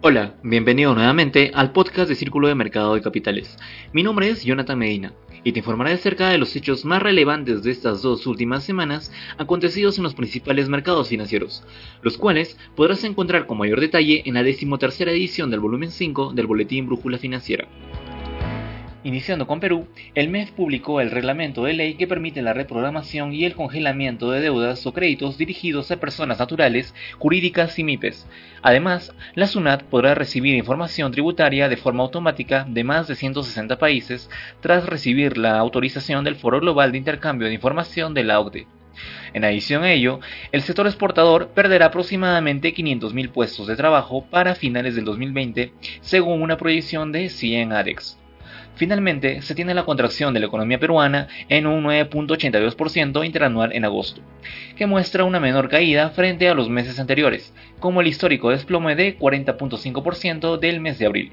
Hola, bienvenido nuevamente al podcast de Círculo de Mercado de Capitales. Mi nombre es Jonathan Medina y te informaré acerca de los hechos más relevantes de estas dos últimas semanas acontecidos en los principales mercados financieros, los cuales podrás encontrar con mayor detalle en la decimotercera edición del volumen 5 del Boletín Brújula Financiera. Iniciando con Perú, el MEF publicó el reglamento de ley que permite la reprogramación y el congelamiento de deudas o créditos dirigidos a personas naturales, jurídicas y MIPES. Además, la SUNAT podrá recibir información tributaria de forma automática de más de 160 países tras recibir la autorización del Foro Global de Intercambio de Información de la OCDE. En adición a ello, el sector exportador perderá aproximadamente 500.000 puestos de trabajo para finales del 2020, según una proyección de CIEN ADEX. Finalmente, se tiene la contracción de la economía peruana en un 9.82% interanual en agosto, que muestra una menor caída frente a los meses anteriores, como el histórico desplome de 40.5% del mes de abril.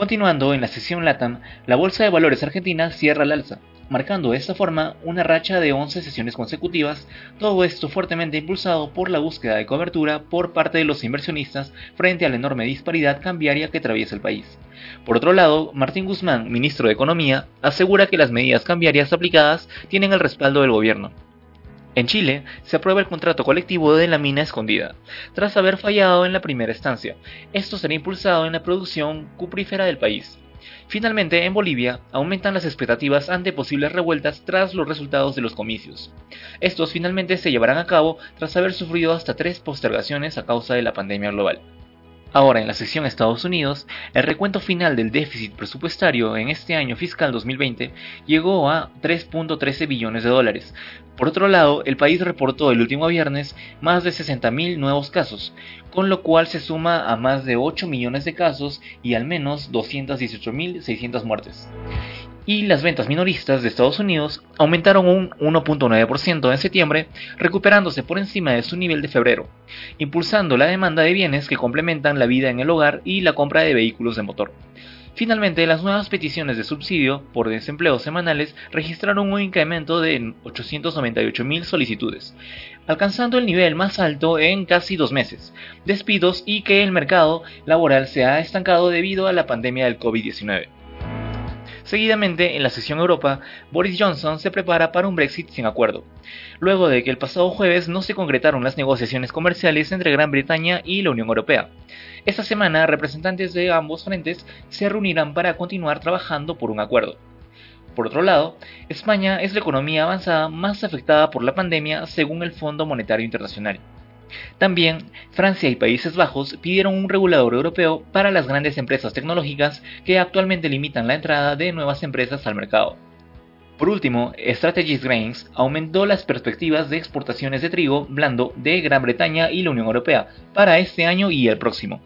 Continuando en la sesión LATAM, la Bolsa de Valores Argentina cierra al alza, marcando de esta forma una racha de 11 sesiones consecutivas, todo esto fuertemente impulsado por la búsqueda de cobertura por parte de los inversionistas frente a la enorme disparidad cambiaria que atraviesa el país. Por otro lado, Martín Guzmán, ministro de Economía, asegura que las medidas cambiarias aplicadas tienen el respaldo del gobierno. En Chile, se aprueba el contrato colectivo de la mina escondida, tras haber fallado en la primera estancia. Esto será impulsado en la producción cuprífera del país. Finalmente, en Bolivia, aumentan las expectativas ante posibles revueltas tras los resultados de los comicios. Estos finalmente se llevarán a cabo tras haber sufrido hasta tres postergaciones a causa de la pandemia global. Ahora, en la sección Estados Unidos, el recuento final del déficit presupuestario en este año fiscal 2020 llegó a 3.13 billones de dólares. Por otro lado, el país reportó el último viernes más de 60.000 nuevos casos, con lo cual se suma a más de 8 millones de casos y al menos 218.600 muertes y las ventas minoristas de Estados Unidos aumentaron un 1.9% en septiembre, recuperándose por encima de su nivel de febrero, impulsando la demanda de bienes que complementan la vida en el hogar y la compra de vehículos de motor. Finalmente, las nuevas peticiones de subsidio por desempleo semanales registraron un incremento de 898.000 solicitudes, alcanzando el nivel más alto en casi dos meses, despidos y que el mercado laboral se ha estancado debido a la pandemia del COVID-19. Seguidamente, en la sesión Europa, Boris Johnson se prepara para un Brexit sin acuerdo, luego de que el pasado jueves no se concretaron las negociaciones comerciales entre Gran Bretaña y la Unión Europea. Esta semana, representantes de ambos frentes se reunirán para continuar trabajando por un acuerdo. Por otro lado, España es la economía avanzada más afectada por la pandemia según el Fondo Monetario Internacional. También, Francia y Países Bajos pidieron un regulador europeo para las grandes empresas tecnológicas que actualmente limitan la entrada de nuevas empresas al mercado. Por último, Strategies Grains aumentó las perspectivas de exportaciones de trigo blando de Gran Bretaña y la Unión Europea para este año y el próximo.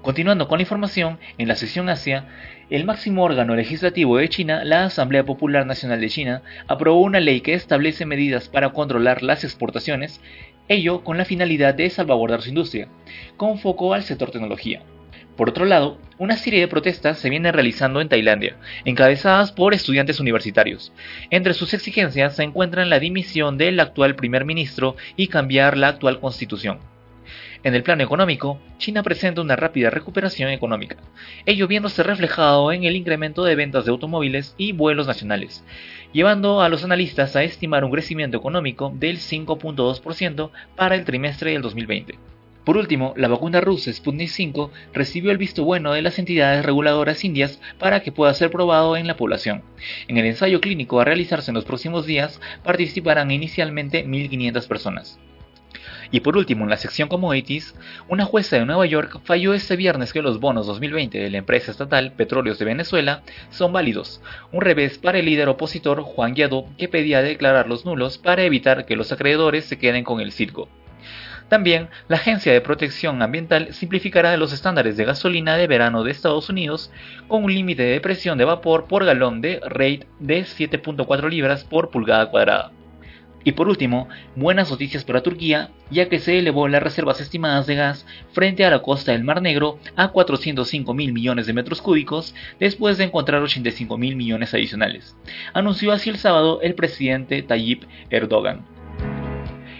Continuando con la información, en la sesión Asia, el máximo órgano legislativo de China, la Asamblea Popular Nacional de China, aprobó una ley que establece medidas para controlar las exportaciones ello con la finalidad de salvaguardar su industria, con foco al sector tecnología. Por otro lado, una serie de protestas se vienen realizando en Tailandia, encabezadas por estudiantes universitarios. Entre sus exigencias se encuentran la dimisión del actual primer ministro y cambiar la actual constitución. En el plano económico, China presenta una rápida recuperación económica, ello viéndose reflejado en el incremento de ventas de automóviles y vuelos nacionales, llevando a los analistas a estimar un crecimiento económico del 5.2% para el trimestre del 2020. Por último, la vacuna rusa Sputnik 5 recibió el visto bueno de las entidades reguladoras indias para que pueda ser probado en la población. En el ensayo clínico a realizarse en los próximos días participarán inicialmente 1.500 personas. Y por último, en la sección Commodities, una jueza de Nueva York falló este viernes que los bonos 2020 de la empresa estatal Petróleos de Venezuela son válidos, un revés para el líder opositor Juan Guaidó que pedía declararlos nulos para evitar que los acreedores se queden con el circo. También, la Agencia de Protección Ambiental simplificará los estándares de gasolina de verano de Estados Unidos con un límite de presión de vapor por galón de rate de 7.4 libras por pulgada cuadrada. Y por último, buenas noticias para Turquía, ya que se elevó las reservas estimadas de gas frente a la costa del Mar Negro a 405 mil millones de metros cúbicos después de encontrar 85 mil millones adicionales, anunció así el sábado el presidente Tayyip Erdogan.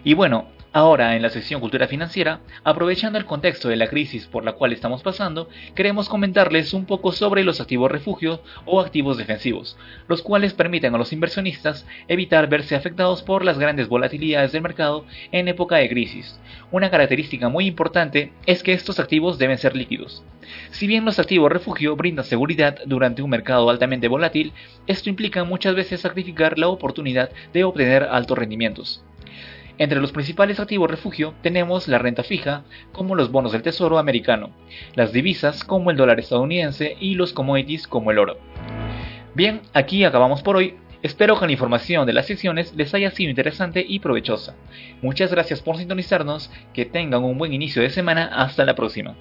Y bueno, Ahora, en la sección Cultura Financiera, aprovechando el contexto de la crisis por la cual estamos pasando, queremos comentarles un poco sobre los activos refugio o activos defensivos, los cuales permiten a los inversionistas evitar verse afectados por las grandes volatilidades del mercado en época de crisis. Una característica muy importante es que estos activos deben ser líquidos. Si bien los activos refugio brindan seguridad durante un mercado altamente volátil, esto implica muchas veces sacrificar la oportunidad de obtener altos rendimientos. Entre los principales activos refugio tenemos la renta fija, como los bonos del tesoro americano, las divisas como el dólar estadounidense y los commodities como el oro. Bien, aquí acabamos por hoy. Espero que la información de las secciones les haya sido interesante y provechosa. Muchas gracias por sintonizarnos, que tengan un buen inicio de semana, hasta la próxima.